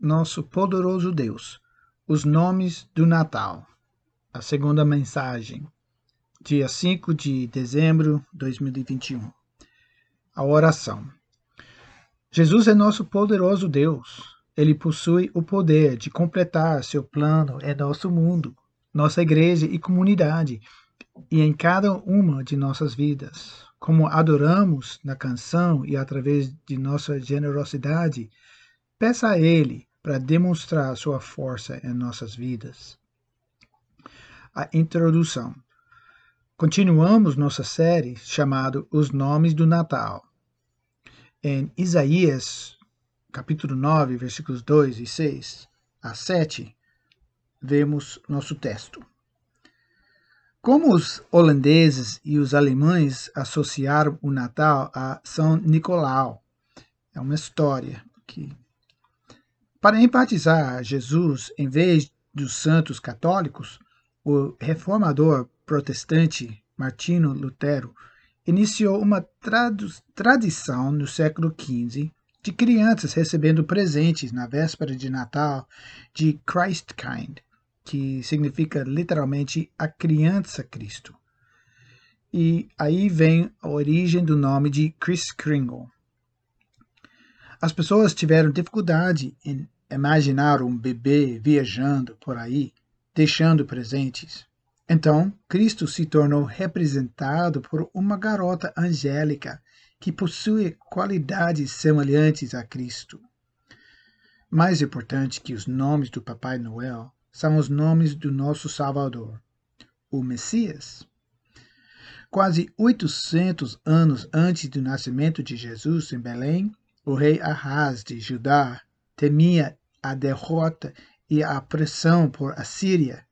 nosso poderoso Deus, os nomes do Natal. A segunda mensagem, dia 5 de dezembro de 2021. A oração. Jesus é nosso poderoso Deus. Ele possui o poder de completar seu plano em nosso mundo, nossa igreja e comunidade, e em cada uma de nossas vidas. Como adoramos na canção e através de nossa generosidade, peça a Ele para demonstrar sua força em nossas vidas. A introdução. Continuamos nossa série chamada Os Nomes do Natal. Em Isaías, capítulo 9, versículos 2 e 6 a 7, vemos nosso texto. Como os holandeses e os alemães associaram o Natal a São Nicolau, é uma história que para empatizar Jesus em vez dos santos católicos, o reformador protestante Martino Lutero iniciou uma tradição no século XV de crianças recebendo presentes na véspera de Natal de Christkind, que significa literalmente a criança Cristo. E aí vem a origem do nome de Chris Kringle. As pessoas tiveram dificuldade em imaginar um bebê viajando por aí, deixando presentes. Então, Cristo se tornou representado por uma garota angélica que possui qualidades semelhantes a Cristo. Mais importante que os nomes do Papai Noel são os nomes do nosso Salvador, o Messias. Quase 800 anos antes do nascimento de Jesus em Belém, o rei Ahaz de Judá temia a derrota e a pressão por Assíria.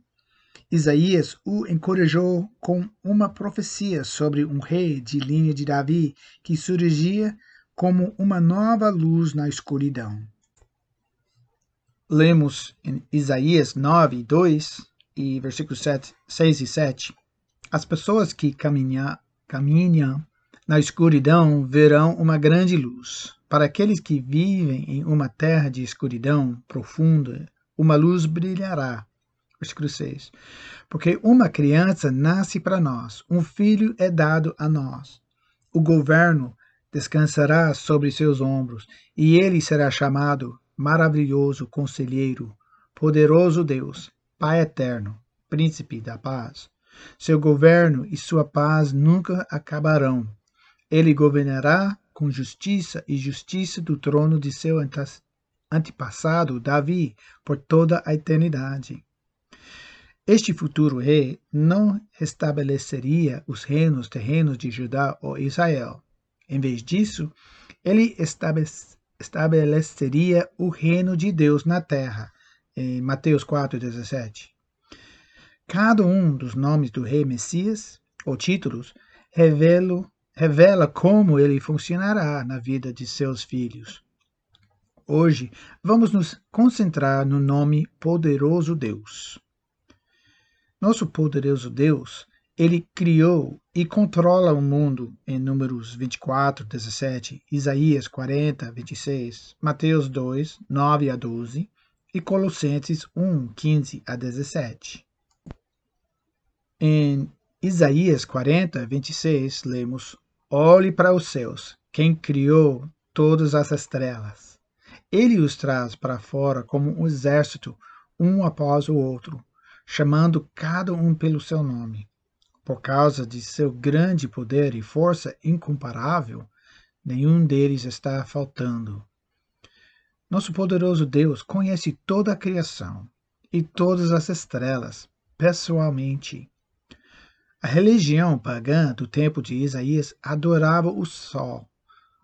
Isaías o encorajou com uma profecia sobre um rei de linha de Davi que surgia como uma nova luz na escuridão. Lemos em Isaías 9, 2 e versículos 7, 6 e 7. As pessoas que caminham, caminham na escuridão verão uma grande luz. Para aqueles que vivem em uma terra de escuridão profunda, uma luz brilhará. Versículo 6. Porque uma criança nasce para nós, um filho é dado a nós. O governo descansará sobre seus ombros, e ele será chamado Maravilhoso Conselheiro, Poderoso Deus, Pai Eterno, Príncipe da Paz. Seu governo e sua paz nunca acabarão ele governará com justiça e justiça do trono de seu antepassado Davi por toda a eternidade. Este futuro rei não restabeleceria os reinos terrenos de Judá ou Israel. Em vez disso, ele estabeleceria o reino de Deus na terra, em Mateus 4,17. Cada um dos nomes do rei Messias, ou títulos, revela revela como ele funcionará na vida de seus filhos. Hoje, vamos nos concentrar no nome Poderoso Deus. Nosso poderoso Deus, ele criou e controla o mundo em Números 24, 17, Isaías 40, 26, Mateus 2, 9 a 12 e Colossenses 1, 15 a 17. Em Isaías 40, 26, lemos: Olhe para os céus, quem criou todas as estrelas. Ele os traz para fora como um exército, um após o outro, chamando cada um pelo seu nome. Por causa de seu grande poder e força incomparável, nenhum deles está faltando. Nosso poderoso Deus conhece toda a criação e todas as estrelas pessoalmente. A religião pagã do tempo de Isaías adorava o sol,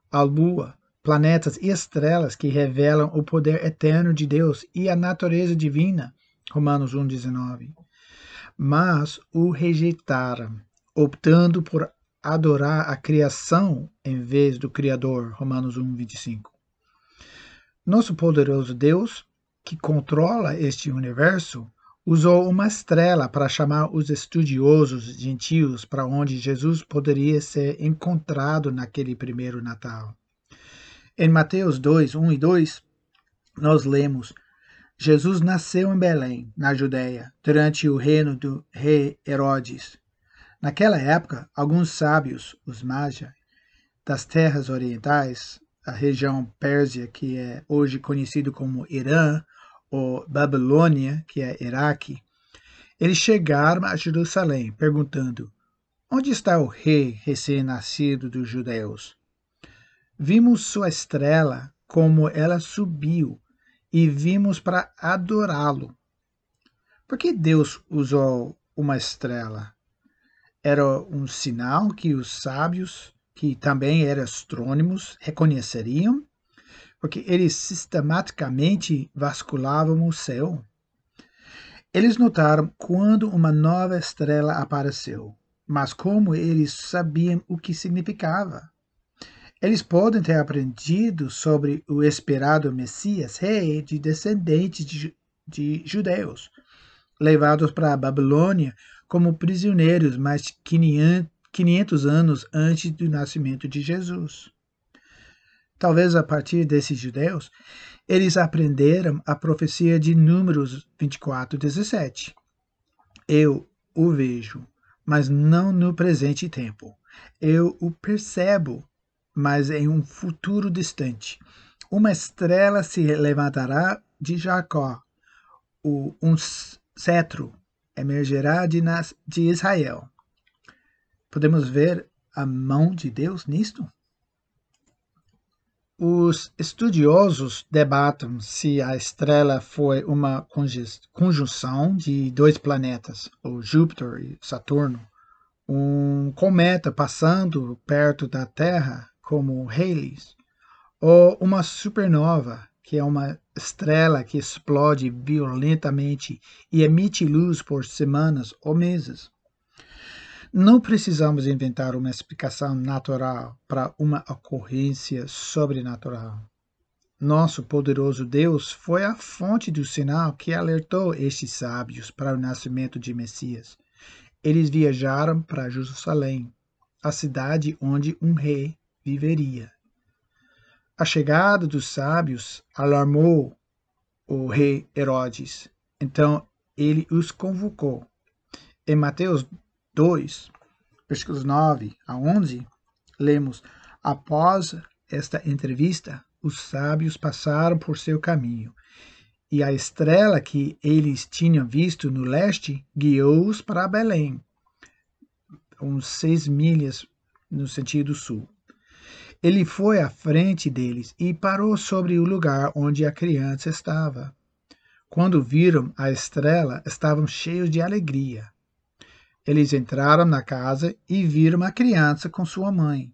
a lua, planetas e estrelas que revelam o poder eterno de Deus e a natureza divina. Romanos 1,19. Mas o rejeitaram, optando por adorar a criação em vez do Criador. Romanos 1,25. Nosso poderoso Deus, que controla este universo, usou uma estrela para chamar os estudiosos gentios para onde Jesus poderia ser encontrado naquele primeiro Natal. Em Mateus 2, 1 e 2, nós lemos: Jesus nasceu em Belém, na Judéia, durante o reino do rei Herodes. Naquela época, alguns sábios, os Magi, das terras orientais, a região Pérsia, que é hoje conhecido como Irã, ou Babilônia, que é Iraque, eles chegaram a Jerusalém perguntando: Onde está o rei recém-nascido dos judeus? Vimos sua estrela como ela subiu e vimos para adorá-lo. Por que Deus usou uma estrela? Era um sinal que os sábios, que também eram astrônomos, reconheceriam? Porque eles sistematicamente vasculavam o céu. Eles notaram quando uma nova estrela apareceu, mas como eles sabiam o que significava? Eles podem ter aprendido sobre o esperado Messias, rei de descendentes de, de judeus, levados para a Babilônia como prisioneiros mais de 500 anos antes do nascimento de Jesus. Talvez a partir desses judeus, eles aprenderam a profecia de Números 24, 17. Eu o vejo, mas não no presente tempo. Eu o percebo, mas em um futuro distante. Uma estrela se levantará de Jacó, um cetro emergerá de, de Israel. Podemos ver a mão de Deus nisto? Os estudiosos debatem se a estrela foi uma conjunção de dois planetas, o Júpiter e Saturno, um cometa passando perto da Terra como Halley's, ou uma supernova, que é uma estrela que explode violentamente e emite luz por semanas ou meses. Não precisamos inventar uma explicação natural para uma ocorrência sobrenatural. Nosso poderoso Deus foi a fonte do sinal que alertou estes sábios para o nascimento de Messias. Eles viajaram para Jerusalém, a cidade onde um rei viveria. A chegada dos sábios alarmou o rei Herodes. Então ele os convocou. Em Mateus 2, versículos 9 a 11, lemos: Após esta entrevista, os sábios passaram por seu caminho, e a estrela que eles tinham visto no leste guiou-os para Belém, uns seis milhas no sentido sul. Ele foi à frente deles e parou sobre o lugar onde a criança estava. Quando viram a estrela, estavam cheios de alegria. Eles entraram na casa e viram a criança com sua mãe,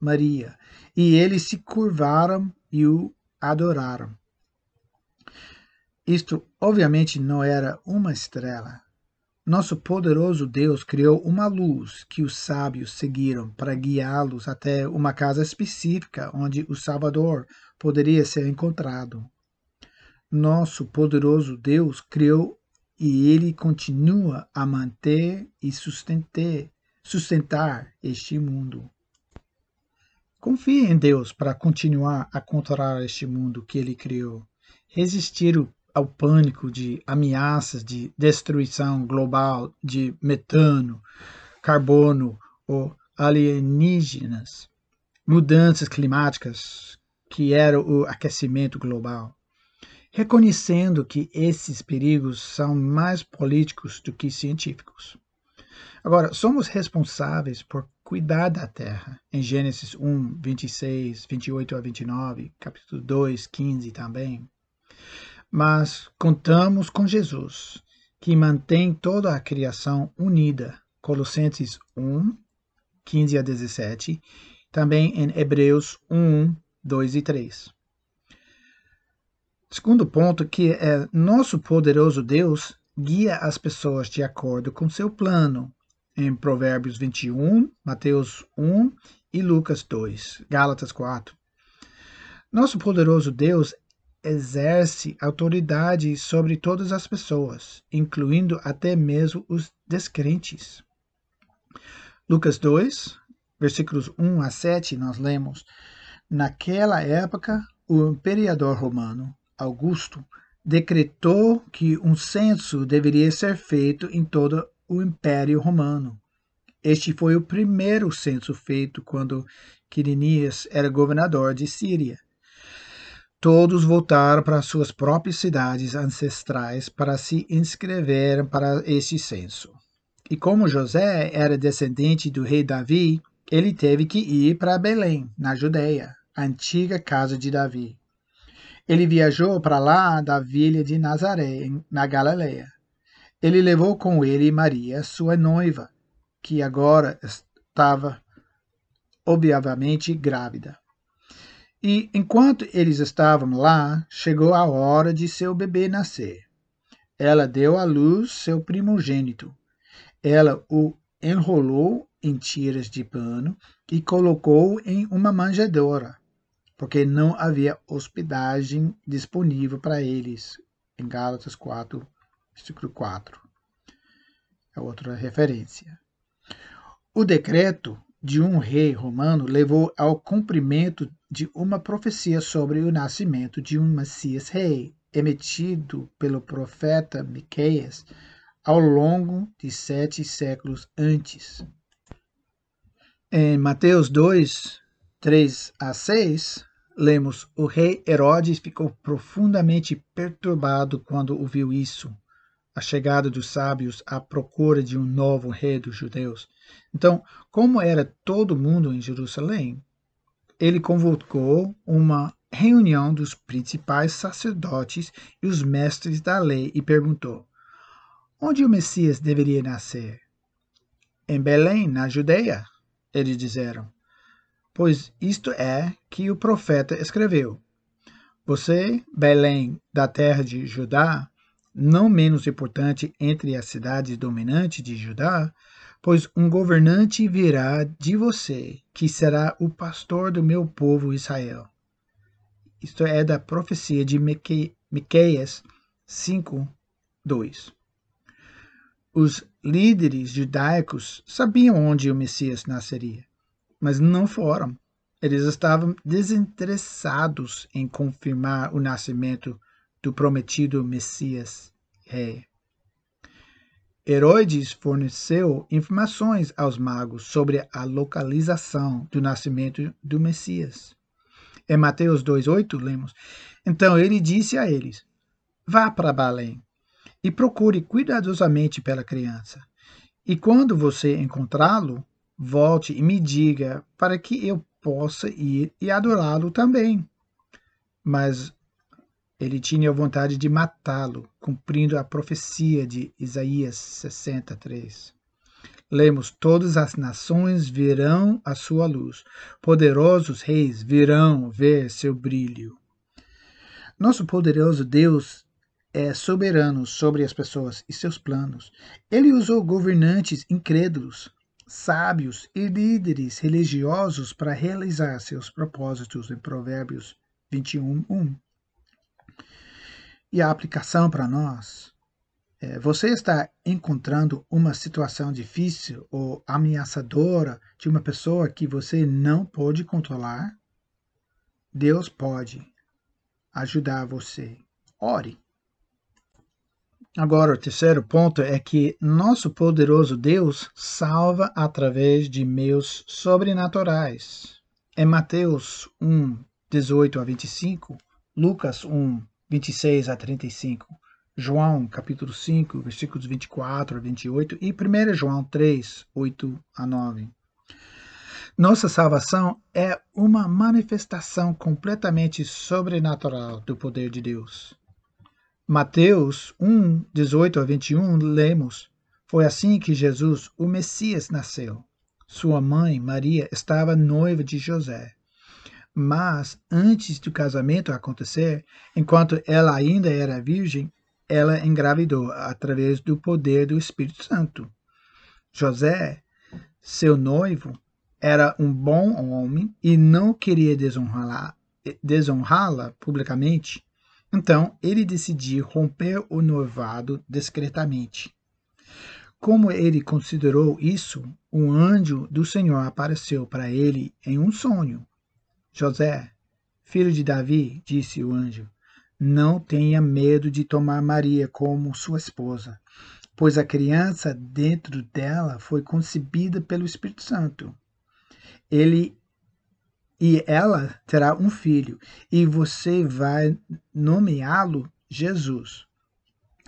Maria, e eles se curvaram e o adoraram. Isto, obviamente, não era uma estrela, nosso poderoso Deus criou uma luz que os sábios seguiram para guiá-los até uma casa específica onde o Salvador poderia ser encontrado. Nosso poderoso Deus criou e ele continua a manter e sustentar, sustentar este mundo. Confie em Deus para continuar a controlar este mundo que ele criou. Resistir ao pânico de ameaças de destruição global de metano, carbono ou alienígenas, mudanças climáticas, que era o aquecimento global, reconhecendo que esses perigos são mais políticos do que científicos. Agora, somos responsáveis por cuidar da terra. Em Gênesis 1, 26, 28 a 29, capítulo 2, 15 também. Mas contamos com Jesus, que mantém toda a criação unida. Colossenses 1, 15 a 17, também em Hebreus 1, 2 e 3. Segundo ponto, que é nosso poderoso Deus guia as pessoas de acordo com seu plano, em Provérbios 21, Mateus 1 e Lucas 2, Gálatas 4. Nosso poderoso Deus exerce autoridade sobre todas as pessoas, incluindo até mesmo os descrentes. Lucas 2, versículos 1 a 7, nós lemos: Naquela época, o imperador romano, Augusto decretou que um censo deveria ser feito em todo o Império Romano. Este foi o primeiro censo feito quando Quirinias era governador de Síria. Todos voltaram para suas próprias cidades ancestrais para se inscreverem para este censo. E como José era descendente do rei Davi, ele teve que ir para Belém, na Judéia, a antiga casa de Davi. Ele viajou para lá da vila de Nazaré, na Galileia. Ele levou com ele Maria, sua noiva, que agora estava obviamente grávida. E enquanto eles estavam lá, chegou a hora de seu bebê nascer. Ela deu à luz seu primogênito, ela o enrolou em tiras de pano e colocou em uma manjedoura, porque não havia hospedagem disponível para eles. Em Gálatas 4, versículo 4. É outra referência. O decreto de um rei romano levou ao cumprimento de uma profecia sobre o nascimento de um Messias rei, emitido pelo profeta Miqueias ao longo de sete séculos antes. Em Mateus 2, 3 a 6, lemos: O rei Herodes ficou profundamente perturbado quando ouviu isso, a chegada dos sábios à procura de um novo rei dos judeus. Então, como era todo mundo em Jerusalém, ele convocou uma reunião dos principais sacerdotes e os mestres da lei e perguntou: Onde o Messias deveria nascer? Em Belém, na Judeia, eles disseram. Pois isto é que o profeta escreveu. Você, Belém, da terra de Judá, não menos importante entre as cidades dominantes de Judá, pois um governante virá de você, que será o pastor do meu povo Israel. Isto é da profecia de Miqueias 5, 2. Os líderes judaicos sabiam onde o Messias nasceria, mas não foram. Eles estavam desinteressados em confirmar o nascimento do prometido Messias rei. Herodes forneceu informações aos magos sobre a localização do nascimento do Messias. Em Mateus 2,8 lemos: Então ele disse a eles: Vá para Belém e procure cuidadosamente pela criança. E quando você encontrá-lo, volte e me diga para que eu possa ir e adorá-lo também. Mas ele tinha vontade de matá-lo, cumprindo a profecia de Isaías 63. Lemos: Todas as nações virão a sua luz, poderosos reis virão ver seu brilho. Nosso poderoso Deus é soberano sobre as pessoas e seus planos. Ele usou governantes incrédulos, sábios e líderes religiosos para realizar seus propósitos em Provérbios 21, 1. E a aplicação para nós. É, você está encontrando uma situação difícil ou ameaçadora de uma pessoa que você não pode controlar? Deus pode ajudar você. Ore. Agora, o terceiro ponto é que nosso poderoso Deus salva através de meios sobrenaturais. Em Mateus 1, 18 a 25, Lucas 1, 26 a 35, João capítulo 5, versículos 24 a 28 e 1 João 3, 8 a 9. Nossa salvação é uma manifestação completamente sobrenatural do poder de Deus. Mateus 1, 18 a 21, lemos: Foi assim que Jesus, o Messias, nasceu. Sua mãe, Maria, estava noiva de José. Mas, antes do casamento acontecer, enquanto ela ainda era virgem, ela engravidou através do poder do Espírito Santo. José, seu noivo, era um bom homem e não queria desonrá-la desonrá publicamente. Então ele decidiu romper o noivado discretamente. Como ele considerou isso, um anjo do Senhor apareceu para ele em um sonho. José, filho de Davi, disse o anjo, Não tenha medo de tomar Maria como sua esposa, pois a criança dentro dela foi concebida pelo Espírito Santo. Ele e ela terá um filho, e você vai nomeá-lo Jesus,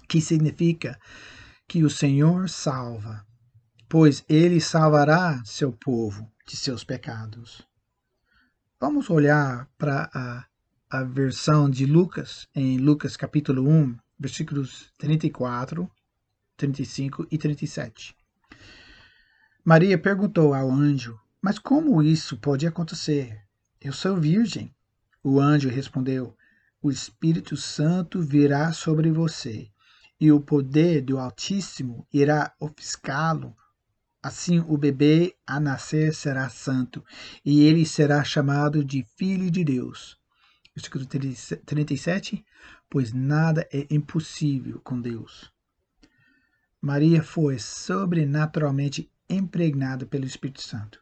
que significa que o Senhor salva, pois ele salvará seu povo de seus pecados. Vamos olhar para a, a versão de Lucas, em Lucas capítulo 1, versículos 34, 35 e 37. Maria perguntou ao anjo: Mas como isso pode acontecer? Eu sou virgem. O anjo respondeu: O Espírito Santo virá sobre você, e o poder do Altíssimo irá ofuscá-lo Assim o bebê a nascer será santo, e ele será chamado de Filho de Deus. Versículo 37. Pois nada é impossível com Deus. Maria foi sobrenaturalmente impregnada pelo Espírito Santo,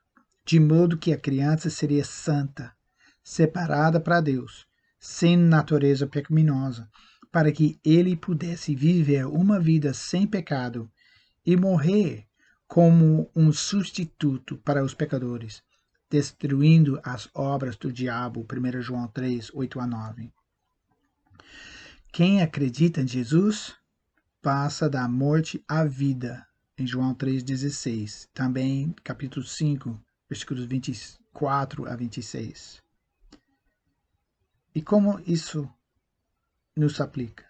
de modo que a criança seria santa, separada para Deus, sem natureza pecaminosa, para que ele pudesse viver uma vida sem pecado e morrer como um substituto para os pecadores, destruindo as obras do diabo. 1 João 3, 8 a 9. Quem acredita em Jesus passa da morte à vida, em João 3,16. Também, capítulo 5, versículos 24 a 26. E como isso nos aplica?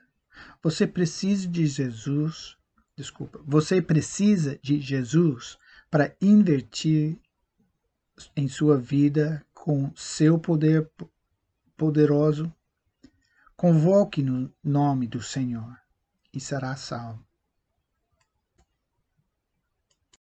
Você precisa de Jesus desculpa, você precisa de Jesus para invertir em sua vida com seu poder poderoso. Convoque no nome do Senhor e será salvo.